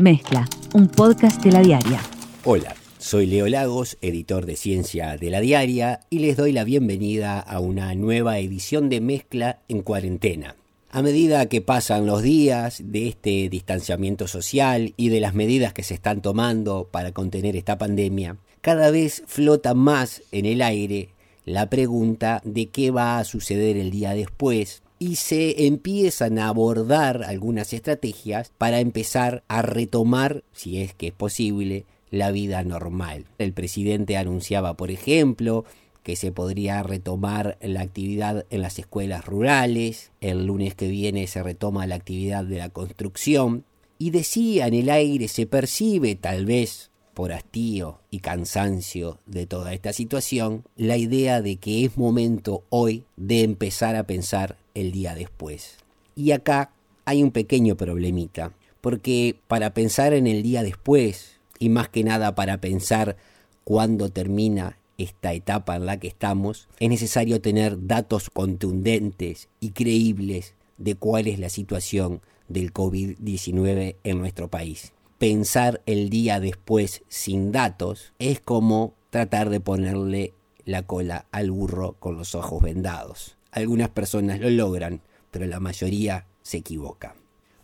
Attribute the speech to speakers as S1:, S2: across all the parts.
S1: Mezcla, un podcast de la diaria.
S2: Hola, soy Leo Lagos, editor de Ciencia de la Diaria, y les doy la bienvenida a una nueva edición de Mezcla en cuarentena. A medida que pasan los días de este distanciamiento social y de las medidas que se están tomando para contener esta pandemia, cada vez flota más en el aire la pregunta de qué va a suceder el día después y se empiezan a abordar algunas estrategias para empezar a retomar, si es que es posible, la vida normal. El presidente anunciaba, por ejemplo, que se podría retomar la actividad en las escuelas rurales, el lunes que viene se retoma la actividad de la construcción, y decía en el aire, se percibe tal vez por hastío y cansancio de toda esta situación, la idea de que es momento hoy de empezar a pensar el día después. Y acá hay un pequeño problemita, porque para pensar en el día después, y más que nada para pensar cuándo termina esta etapa en la que estamos, es necesario tener datos contundentes y creíbles de cuál es la situación del COVID-19 en nuestro país pensar el día después sin datos es como tratar de ponerle la cola al burro con los ojos vendados. Algunas personas lo logran, pero la mayoría se equivoca.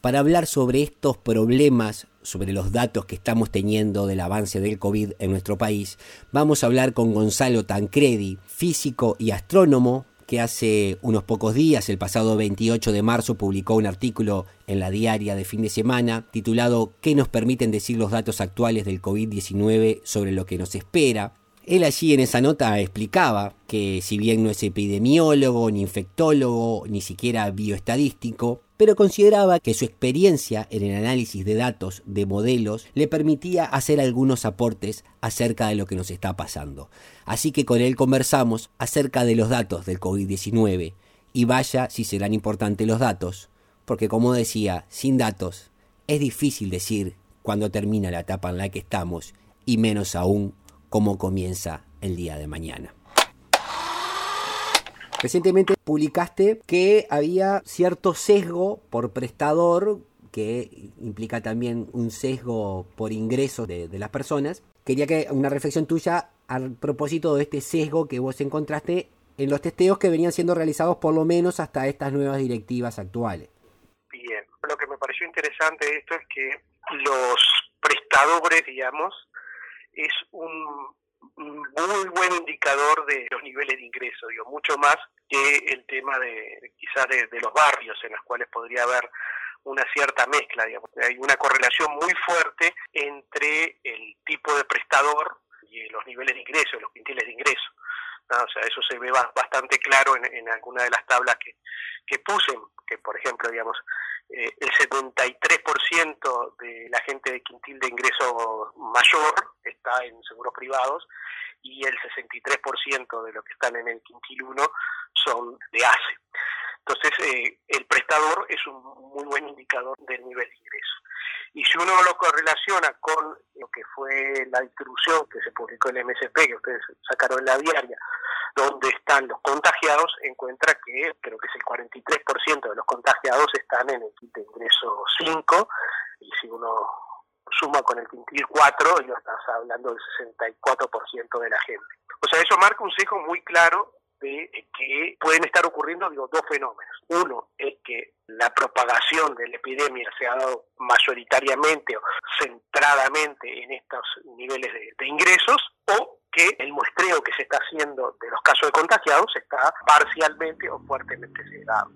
S2: Para hablar sobre estos problemas, sobre los datos que estamos teniendo del avance del COVID en nuestro país, vamos a hablar con Gonzalo Tancredi, físico y astrónomo, que hace unos pocos días, el pasado 28 de marzo, publicó un artículo en la diaria de fin de semana titulado ¿Qué nos permiten decir los datos actuales del COVID-19 sobre lo que nos espera? Él allí en esa nota explicaba que si bien no es epidemiólogo, ni infectólogo, ni siquiera bioestadístico, pero consideraba que su experiencia en el análisis de datos de modelos le permitía hacer algunos aportes acerca de lo que nos está pasando. Así que con él conversamos acerca de los datos del COVID-19 y vaya si serán importantes los datos, porque como decía, sin datos es difícil decir cuándo termina la etapa en la que estamos y menos aún cómo comienza el día de mañana. Recientemente publicaste que había cierto sesgo por prestador, que implica también un sesgo por ingreso de, las personas. Quería que una reflexión tuya al propósito de este sesgo que vos encontraste en los testeos que venían siendo realizados por lo menos hasta estas nuevas directivas actuales.
S3: Bien, lo que me pareció interesante de esto es que los prestadores, digamos, es un muy buen indicador de los niveles de ingreso, digo, mucho más que el tema de quizás de, los barrios en los cuales podría haber una cierta mezcla, digamos. Hay una correlación muy fuerte entre el tipo de prestador y los niveles de ingreso, los quintiles de ingreso. O sea, eso se ve bastante claro en, en alguna de las tablas que, que puse, que por ejemplo, digamos, eh, el 73% de la gente de quintil de ingreso mayor está en seguros privados y el 63% de los que están en el quintil 1 son de ACE. Entonces, eh, el prestador es un muy buen indicador del nivel de ingreso. Y si uno lo correlaciona con lo que fue la distribución que se publicó en el MSP, que ustedes sacaron en la diaria, donde están los contagiados, encuentra que creo que es el 43% de los contagiados están en el kit de ingreso 5, y si uno suma con el quintil 4, ya estás hablando del 64% de la gente. O sea, eso marca un sesgo muy claro de que pueden estar ocurriendo dos fenómenos. Uno es que la propagación de la epidemia se ha dado mayoritariamente o centradamente en estos niveles de, de ingresos, o que el muestreo que se está haciendo de los casos de contagiados está parcialmente o fuertemente sedado.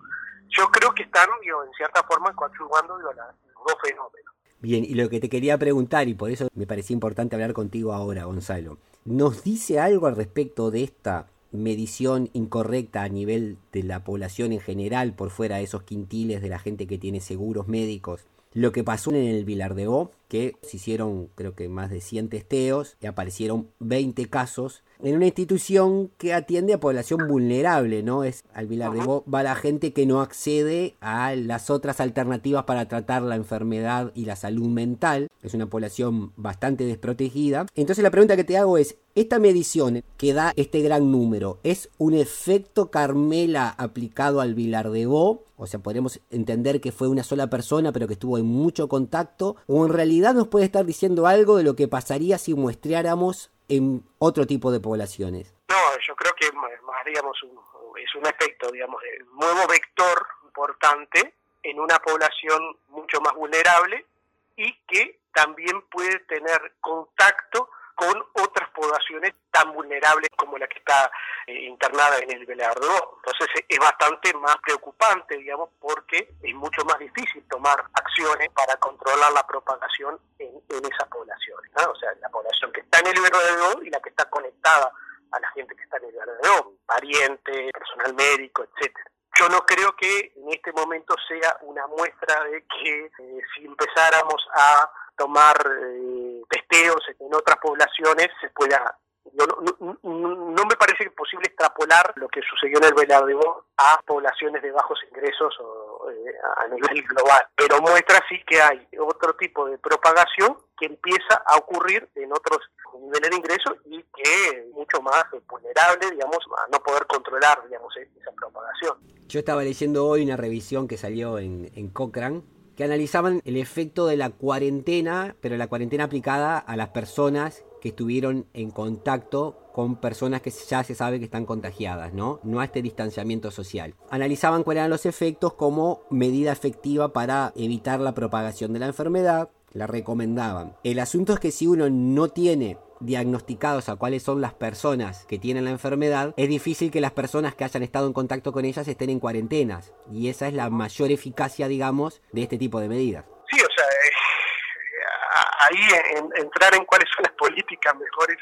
S3: Yo creo que están, digo, en cierta forma, coadyuvando los dos fenómenos.
S2: Bien, y lo que te quería preguntar, y por eso me parecía importante hablar contigo ahora, Gonzalo, ¿nos dice algo al respecto de esta medición incorrecta a nivel de la población en general, por fuera de esos quintiles de la gente que tiene seguros médicos lo que pasó en el Vilar de que se hicieron creo que más de 100 testeos y aparecieron 20 casos en una institución que atiende a población vulnerable, ¿no? Es al Vilar de Bo va la gente que no accede a las otras alternativas para tratar la enfermedad y la salud mental. Es una población bastante desprotegida. Entonces la pregunta que te hago es, esta medición que da este gran número, ¿es un efecto Carmela aplicado al Vilar de Bo? O sea, podemos entender que fue una sola persona, pero que estuvo en mucho contacto. ¿O en realidad nos puede estar diciendo algo de lo que pasaría si muestreáramos en otro tipo de poblaciones?
S3: No, yo creo que más, digamos, es un efecto, digamos, nuevo vector importante en una población mucho más vulnerable y que también puede tener contacto con otras poblaciones tan vulnerables como la que está eh, internada en el Belardo. Entonces eh, es bastante más preocupante, digamos, porque es mucho más difícil tomar acciones para controlar la propagación en, esas poblaciones, o sea, la población que está en el Belardo y la que está conectada a la gente que está en el Belardo, pariente, personal médico, etcétera. Yo no creo que en este momento sea una muestra de que eh, si empezáramos a tomar eh, en otras poblaciones se pueda no, no, me parece posible extrapolar lo que sucedió en el Veladeo a poblaciones de bajos ingresos o, eh, a nivel global, pero muestra sí que hay otro tipo de propagación que empieza a ocurrir en otros niveles de ingresos y que es mucho más vulnerable, digamos, a no poder controlar, digamos, esa propagación.
S2: Yo estaba leyendo hoy una revisión que salió en Cochrane que analizaban el efecto de la cuarentena, pero la cuarentena aplicada a las personas que estuvieron en contacto con personas que ya se sabe que están contagiadas, ¿no? No a este distanciamiento social. Analizaban cuáles eran los efectos como medida efectiva para evitar la propagación de la enfermedad, la recomendaban. El asunto es que si uno no tiene diagnosticados a cuáles son las personas que tienen la enfermedad, es difícil que las personas que hayan estado en contacto con ellas estén en cuarentenas. Y esa es la mayor eficacia, digamos, de este tipo de medidas.
S3: Sí, o sea, ahí entrar en cuáles son las políticas mejores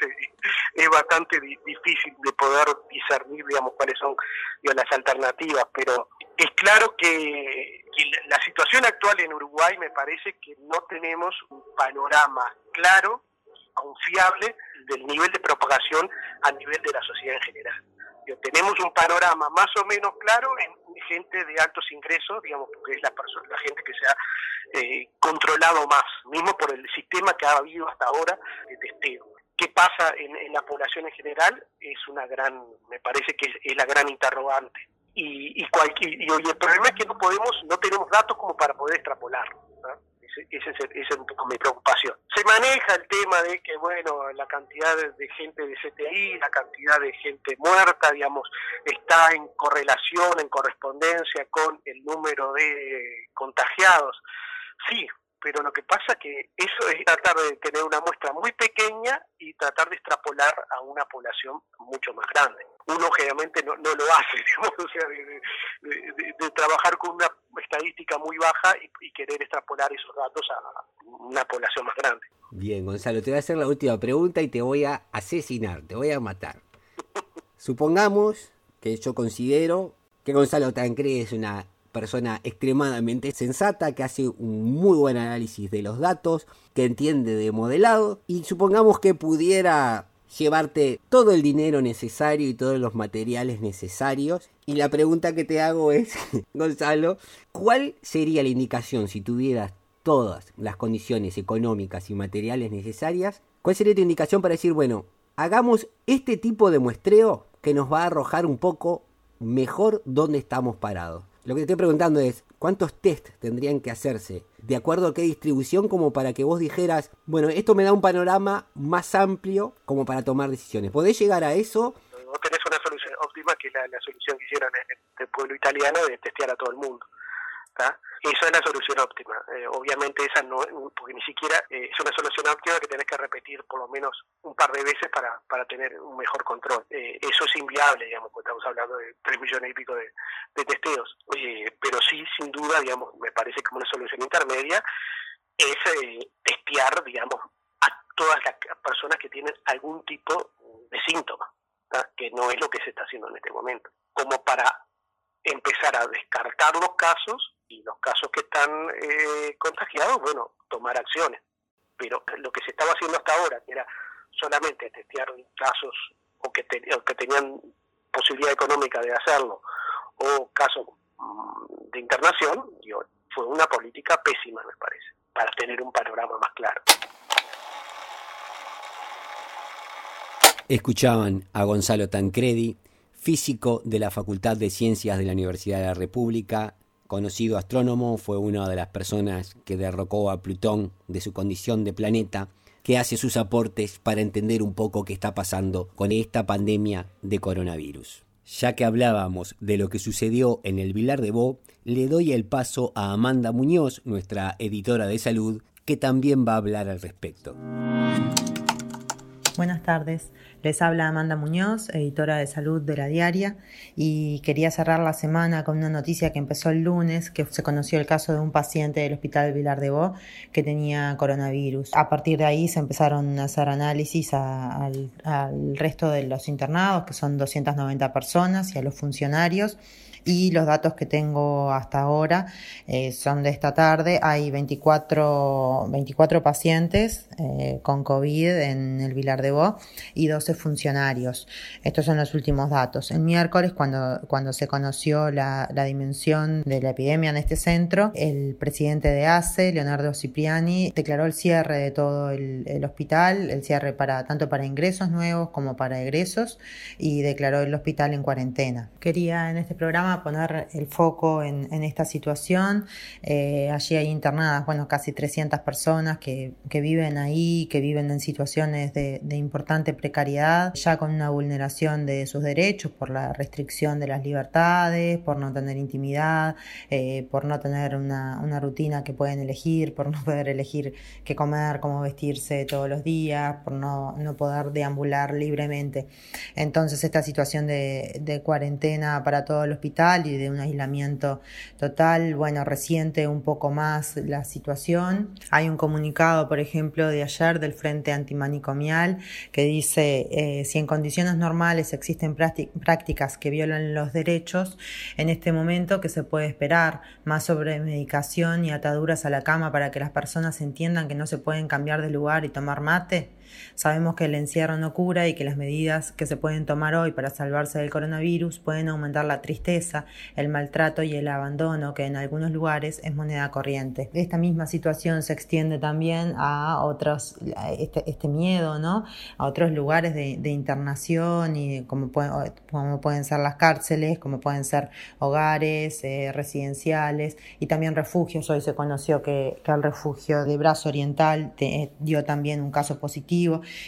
S3: es, bastante difícil de poder discernir, digamos, cuáles son las alternativas, pero es claro que la situación actual en Uruguay me parece que no tenemos un panorama claro confiable del nivel de propagación a nivel de la sociedad en general. tenemos un panorama más o menos claro en gente de altos ingresos, digamos, porque es la, persona, la gente que se ha eh, controlado más, mismo por el sistema que ha habido hasta ahora de testeo. ¿Qué pasa en, la población en general? Es una gran, me parece que es, la gran interrogante. Y, y, cualquier, y, el problema es que no podemos, no tenemos datos como para poder extrapolar. Esa es, un poco mi preocupación. Se maneja el tema de que, bueno, la cantidad de gente de CTI, la cantidad de gente muerta, digamos, está en correlación, en correspondencia con el número de contagiados. Sí, pero lo que pasa que eso es tratar de tener una muestra muy pequeña y tratar de extrapolar a una población mucho más grande. Uno generalmente no, no lo hace, digamos, o sea, de, trabajar con una estadística muy baja y, querer extrapolar esos datos a una población más grande.
S2: Bien, Gonzalo, te voy a hacer la última pregunta y te voy a asesinar, te voy a matar. Supongamos que yo considero que Gonzalo Tancredi es una persona extremadamente sensata, que hace un muy buen análisis de los datos, que entiende de modelado y supongamos que pudiera llevarte todo el dinero necesario y todos los materiales necesarios. Y la pregunta que te hago es, Gonzalo, ¿cuál sería la indicación si tuvieras todas las condiciones económicas y materiales necesarias? ¿Cuál sería tu indicación para decir, bueno, hagamos este tipo de muestreo que nos va a arrojar un poco mejor dónde estamos parados? Lo que te estoy preguntando es, ¿cuántos test tendrían que hacerse? ¿De acuerdo a qué distribución? Como para que vos dijeras, bueno, esto me da un panorama más amplio como para tomar decisiones. ¿Podés llegar a eso?
S3: No tenés una solución óptima, que es la, solución que hicieron en el pueblo italiano de testear a todo el mundo. Esa es la solución óptima. Eh, obviamente esa no, porque ni siquiera eh, es una solución óptima que tenés que repetir por lo menos un par de veces para, para tener un mejor control. Eh, eso es inviable, digamos, porque estamos hablando de 3 millones y pico de, testeos. pero sí, sin duda, digamos, me parece como una solución intermedia es testear, digamos, a todas las personas que tienen algún tipo de síntoma, que no es lo que se está haciendo en este momento, como para empezar a descartar los casos y los casos que están eh, contagiados, bueno, tomar acciones. Pero lo que se estaba haciendo hasta ahora, que era solamente testear casos o que, tenían posibilidad económica de hacerlo, o casos mm, de internación, fue una política pésima, me parece, para tener un panorama más claro.
S2: Escuchaban a Gonzalo Tancredi, físico de la Facultad de Ciencias de la Universidad de la República, conocido astrónomo, fue una de las personas que derrocó a Plutón de su condición de planeta, que hace sus aportes para entender un poco qué está pasando con esta pandemia de coronavirus. Ya que hablábamos de lo que sucedió en el Vilar de Bo, le doy el paso a Amanda Muñoz, nuestra editora de salud, que también va a hablar al respecto.
S4: Buenas tardes, les habla Amanda Muñoz, editora de salud de la diaria, y quería cerrar la semana con una noticia que empezó el lunes, que se conoció el caso de un paciente del Hospital Vilar de Bo que tenía coronavirus. A partir de ahí se empezaron a hacer análisis al, al resto de los internados, que son 290 personas, y a los funcionarios y los datos que tengo hasta ahora eh, son de esta tarde. Hay 24, 24 pacientes eh, con COVID en el Vilar de Bo y 12 funcionarios. Estos son los últimos datos. El miércoles, cuando, cuando se conoció la, la dimensión de la epidemia en este centro, el presidente de ACE, Leonardo Cipriani, declaró el cierre de todo el, el hospital, el cierre para tanto para ingresos nuevos como para egresos y declaró el hospital en cuarentena. Quería en este programa poner el foco en, esta situación. Eh, allí hay internadas, bueno, casi 300 personas que, viven ahí, que viven en situaciones de, importante precariedad, ya con una vulneración de sus derechos por la restricción de las libertades, por no tener intimidad, eh, por no tener una, una rutina que pueden elegir, por no poder elegir qué comer, cómo vestirse todos los días, por no, no poder deambular libremente. Entonces, esta situación de, de cuarentena para todo el hospital y de un aislamiento total. Bueno, reciente un poco más la situación. Hay un comunicado, por ejemplo, de ayer del Frente Antimanicomial que dice, eh, si en condiciones normales existen prácticas que violan los derechos, en este momento que se puede esperar más sobre medicación y ataduras a la cama para que las personas entiendan que no se pueden cambiar de lugar y tomar mate. Sabemos que el encierro no cura y que las medidas que se pueden tomar hoy para salvarse del coronavirus pueden aumentar la tristeza, el maltrato y el abandono que en algunos lugares es moneda corriente. Esta misma situación se extiende también a otros, este, este miedo, ¿no? A otros lugares de, internación y como, como, pueden ser las cárceles, como pueden ser hogares eh, residenciales y también refugios. Hoy se conoció que, que el refugio de Brazo Oriental dio también un caso positivo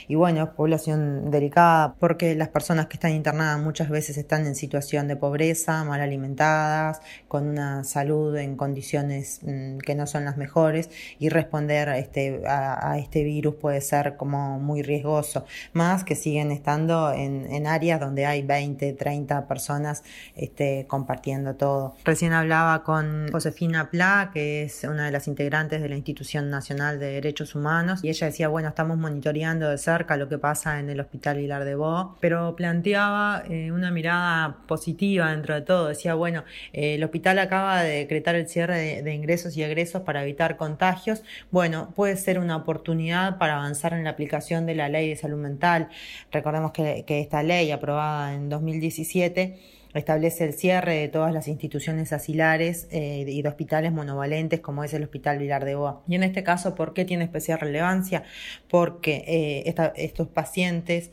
S4: y bueno, población delicada porque las personas que están internadas muchas veces están en situación de pobreza, mal alimentadas, con una salud en condiciones mm, que no son las mejores y responder a este, a, este virus puede ser como muy riesgoso, más que siguen estando en, en áreas donde hay 20, 30 personas este, compartiendo todo. Recién hablaba con Josefina Pla, que es una de las integrantes de la Institución Nacional de Derechos Humanos, y ella decía, bueno, estamos monitoreando de cerca lo que pasa en el Hospital Vilar de Bo, pero planteaba eh, una mirada positiva dentro de todo. Decía, bueno, eh, el hospital acaba de decretar el cierre de, ingresos y egresos para evitar contagios. Bueno, puede ser una oportunidad para avanzar en la aplicación de la ley de salud mental. Recordemos que esta ley aprobada en 2017 establece el cierre de todas las instituciones asilares eh, y de hospitales monovalentes como es el Hospital Vilar de Boa. Y en este caso, ¿por qué tiene especial relevancia? Porque eh, estos pacientes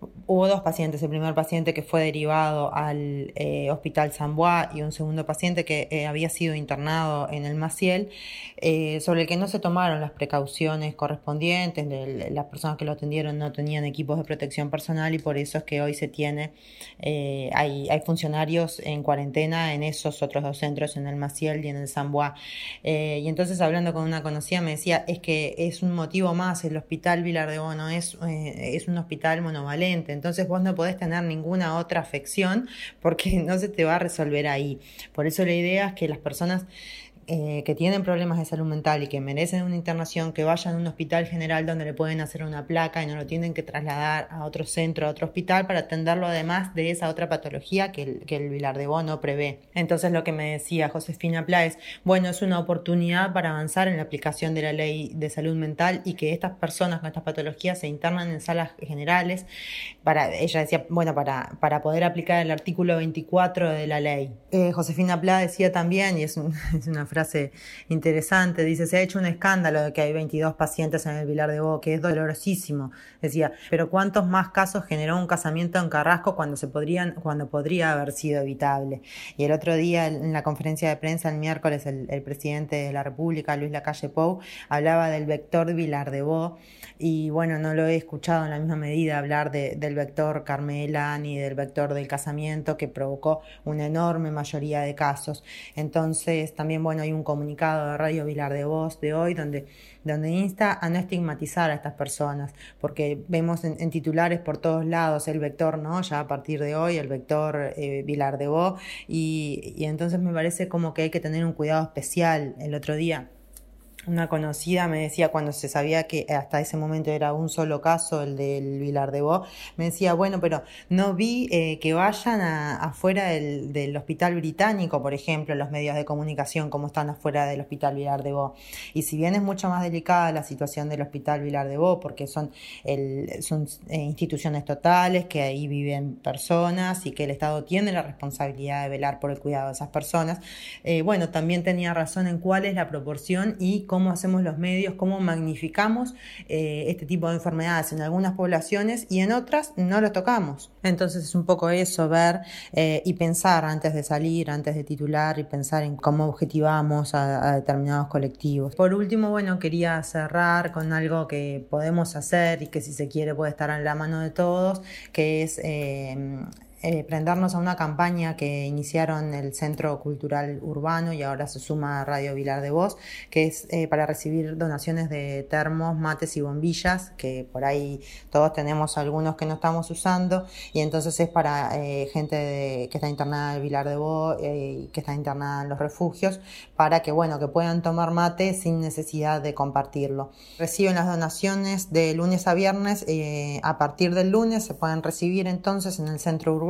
S4: Hubo dos pacientes, el primer paciente que fue derivado al eh, Hospital San Bois y un segundo paciente que eh, había sido internado en el Maciel, eh, sobre el que no se tomaron las precauciones correspondientes, las personas que lo atendieron no tenían equipos de protección personal y por eso es que hoy se tiene, hay, hay, funcionarios en cuarentena en esos otros dos centros, en el Maciel y en el San Bois. y entonces hablando con una conocida me decía, es que es un motivo más, el Hospital Vilar de Bono es, es un hospital monovalente, entonces vos no podés tener ninguna otra afección porque no se te va a resolver ahí. Por eso la idea es que las personas eh, que tienen problemas de salud mental y que merecen una internación, que vayan a un hospital general donde le pueden hacer una placa y no lo tienen que trasladar a otro centro, a otro hospital, para atenderlo además de esa otra patología que el, que el Vilar de Bo no prevé. Entonces lo que me decía Josefina Pla es, bueno, es una oportunidad para avanzar en la aplicación de la ley de salud mental y que estas personas con estas patologías se internan en salas generales. Para, ella decía, bueno, para, para poder aplicar el artículo 24 de la ley. Eh, Josefina Pla decía también, y es, es una frase interesante, dice, se ha hecho un escándalo de que hay 22 pacientes en el Vilar de Bo, que es dolorosísimo. Decía, pero ¿cuántos más casos generó un casamiento en Carrasco cuando, se podrían, cuando podría haber sido evitable? Y el otro día, en la conferencia de prensa, el miércoles, el, presidente de la República, Luis Lacalle Pou, hablaba del vector Vilar de Bo, y bueno, no lo he escuchado en la misma medida hablar del vector Carmela ni del vector del casamiento que provocó una enorme mayoría de casos. Entonces, también, bueno, hay un comunicado de Radio Vilar de Voz de hoy donde, donde insta a no estigmatizar a estas personas, porque vemos en, titulares por todos lados el vector, ¿no? Ya a partir de hoy, el vector eh, Vilar de Voz, y, y entonces me parece como que hay que tener un cuidado especial el otro día una conocida me decía cuando se sabía que hasta ese momento era un solo caso, el del Vilar de Bo, me decía, bueno, pero no vi eh, que vayan afuera del, hospital británico, por ejemplo, los medios de comunicación, como están afuera del hospital Vilar de Bo. Y si bien es mucho más delicada la situación del hospital Vilar de Bo, porque son, son eh, instituciones totales, que ahí viven personas y que el Estado tiene la responsabilidad de velar por el cuidado de esas personas, eh, bueno, también tenía razón en cuál es la proporción y cómo cómo hacemos los medios, cómo magnificamos eh, este tipo de enfermedades en algunas poblaciones y en otras no lo tocamos. Entonces es un poco eso, ver eh, y pensar antes de salir, antes de titular y pensar en cómo objetivamos a, determinados colectivos. Por último, bueno, quería cerrar con algo que podemos hacer y que si se quiere puede estar en la mano de todos, que es... Eh, eh, prendernos a una campaña que iniciaron el Centro Cultural Urbano y ahora se suma Radio Vilar de Voz, que es eh, para recibir donaciones de termos, mates y bombillas, que por ahí todos tenemos algunos que no estamos usando, y entonces es para eh, gente que está internada en Vilar de Voz y que está internada en los refugios, para que, bueno, que puedan tomar mate sin necesidad de compartirlo. Reciben las donaciones de lunes a viernes, a partir del lunes se pueden recibir entonces en el Centro Urbano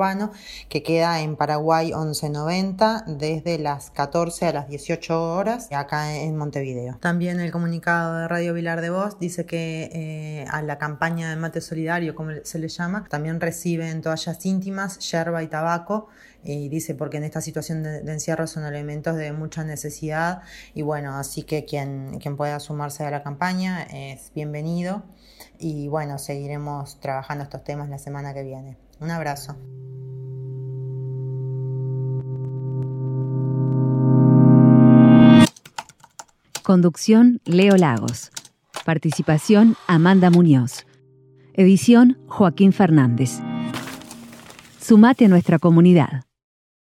S4: que queda en Paraguay 1190 desde las 14 a las 18 horas acá en Montevideo. También el comunicado de Radio Vilar de Voz dice que eh, a la campaña de mate solidario, como se le llama, también reciben toallas íntimas, yerba y tabaco y dice porque en esta situación de, encierro son elementos de mucha necesidad y bueno, así que quien, quien pueda sumarse a la campaña es bienvenido y bueno, seguiremos trabajando estos temas la semana que viene. Un abrazo.
S1: Conducción Leo Lagos. Participación Amanda Muñoz. Edición Joaquín Fernández. Sumate a nuestra comunidad.